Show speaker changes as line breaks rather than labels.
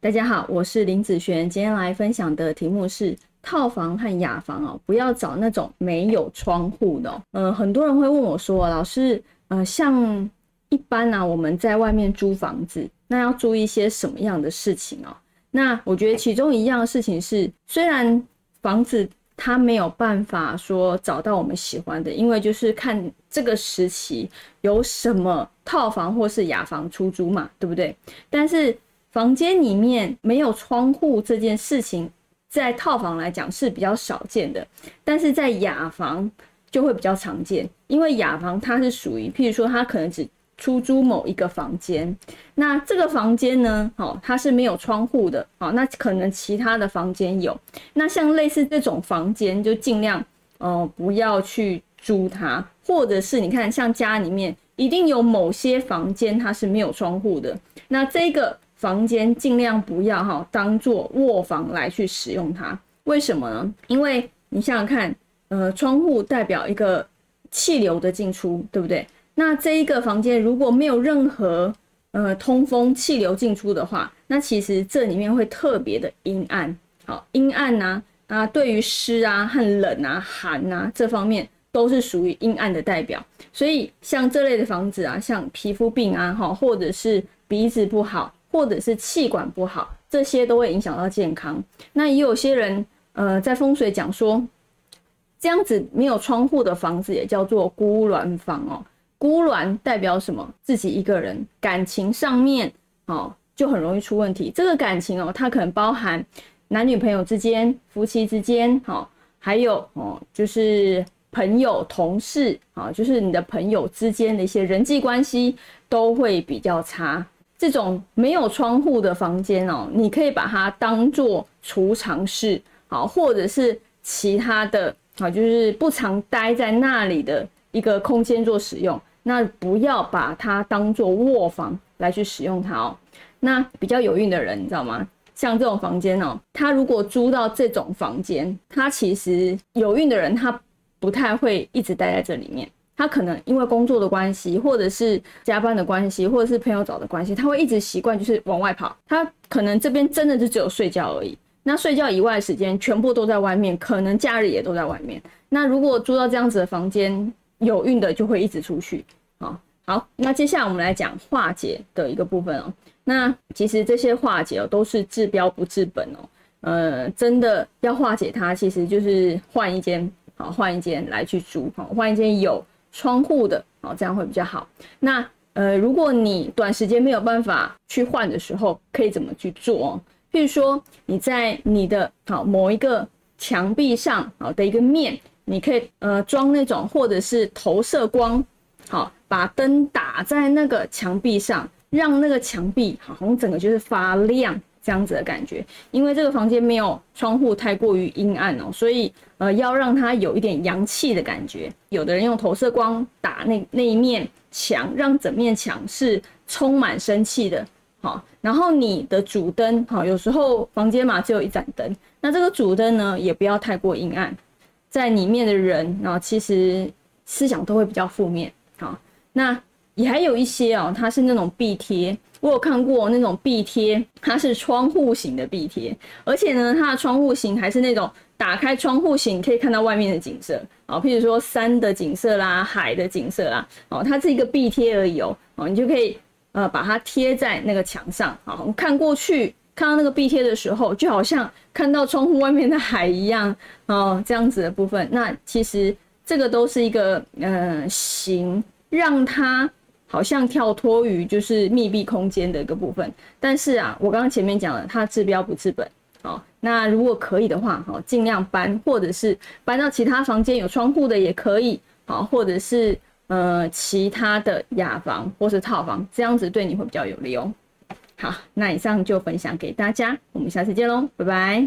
大家好，我是林子璇，今天来分享的题目是套房和雅房哦，不要找那种没有窗户的。呃，很多人会问我说，老师，呃，像一般呢，我们在外面租房子，那要注意一些什么样的事情哦？那我觉得其中一样事情是，虽然房子它没有办法说找到我们喜欢的，因为就是看这个时期有什么套房或是雅房出租嘛，对不对？但是房间里面没有窗户这件事情，在套房来讲是比较少见的，但是在雅房就会比较常见，因为雅房它是属于，譬如说它可能只出租某一个房间，那这个房间呢，好，它是没有窗户的，好，那可能其他的房间有，那像类似这种房间就尽量哦不要去租它，或者是你看像家里面一定有某些房间它是没有窗户的，那这个。房间尽量不要哈当做卧房来去使用它，为什么呢？因为你想想看，呃，窗户代表一个气流的进出，对不对？那这一个房间如果没有任何呃通风气流进出的话，那其实这里面会特别的阴暗。好，阴暗呐啊，对于湿啊和冷啊寒啊这方面都是属于阴暗的代表。所以像这类的房子啊，像皮肤病啊哈，或者是鼻子不好。或者是气管不好，这些都会影响到健康。那也有些人，呃，在风水讲说，这样子没有窗户的房子也叫做孤鸾房哦。孤鸾代表什么？自己一个人，感情上面哦就很容易出问题。这个感情哦，它可能包含男女朋友之间、夫妻之间，好，还有哦就是朋友、同事啊，就是你的朋友之间的一些人际关系都会比较差。这种没有窗户的房间哦，你可以把它当做储藏室，好，或者是其他的，好，就是不常待在那里的一个空间做使用。那不要把它当做卧房来去使用它哦。那比较有运的人，你知道吗？像这种房间哦，他如果租到这种房间，他其实有运的人，他不太会一直待在这里面。他可能因为工作的关系，或者是加班的关系，或者是朋友找的关系，他会一直习惯就是往外跑。他可能这边真的就只有睡觉而已，那睡觉以外的时间全部都在外面，可能假日也都在外面。那如果租到这样子的房间，有孕的就会一直出去。好，好，那接下来我们来讲化解的一个部分哦。那其实这些化解哦都是治标不治本哦。呃，真的要化解它，其实就是换一间，好，换一间来去租，好，换一间有。窗户的哦，这样会比较好。那呃，如果你短时间没有办法去换的时候，可以怎么去做？譬如说你在你的好某一个墙壁上好的一个面，你可以呃装那种或者是投射光，好把灯打在那个墙壁上，让那个墙壁好像整个就是发亮。这样子的感觉，因为这个房间没有窗户，太过于阴暗哦，所以呃要让它有一点阳气的感觉。有的人用投射光打那那一面墙，让整面墙是充满生气的。好，然后你的主灯，好，有时候房间嘛只有一盏灯，那这个主灯呢也不要太过阴暗，在里面的人，然后其实思想都会比较负面。好，那也还有一些哦，它是那种壁贴。我有看过那种壁贴，它是窗户型的壁贴，而且呢，它的窗户型还是那种打开窗户型，可以看到外面的景色啊，譬如说山的景色啦、海的景色啦，哦，它是一个壁贴而已哦，哦，你就可以呃把它贴在那个墙上，好，看过去看到那个壁贴的时候，就好像看到窗户外面的海一样哦，这样子的部分，那其实这个都是一个呃形，让它。好像跳脱于就是密闭空间的一个部分，但是啊，我刚刚前面讲了，它治标不治本。好，那如果可以的话，好，尽量搬，或者是搬到其他房间有窗户的也可以。好，或者是呃其他的雅房或是套房，这样子对你会比较有利哦。好，那以上就分享给大家，我们下次见喽，拜拜。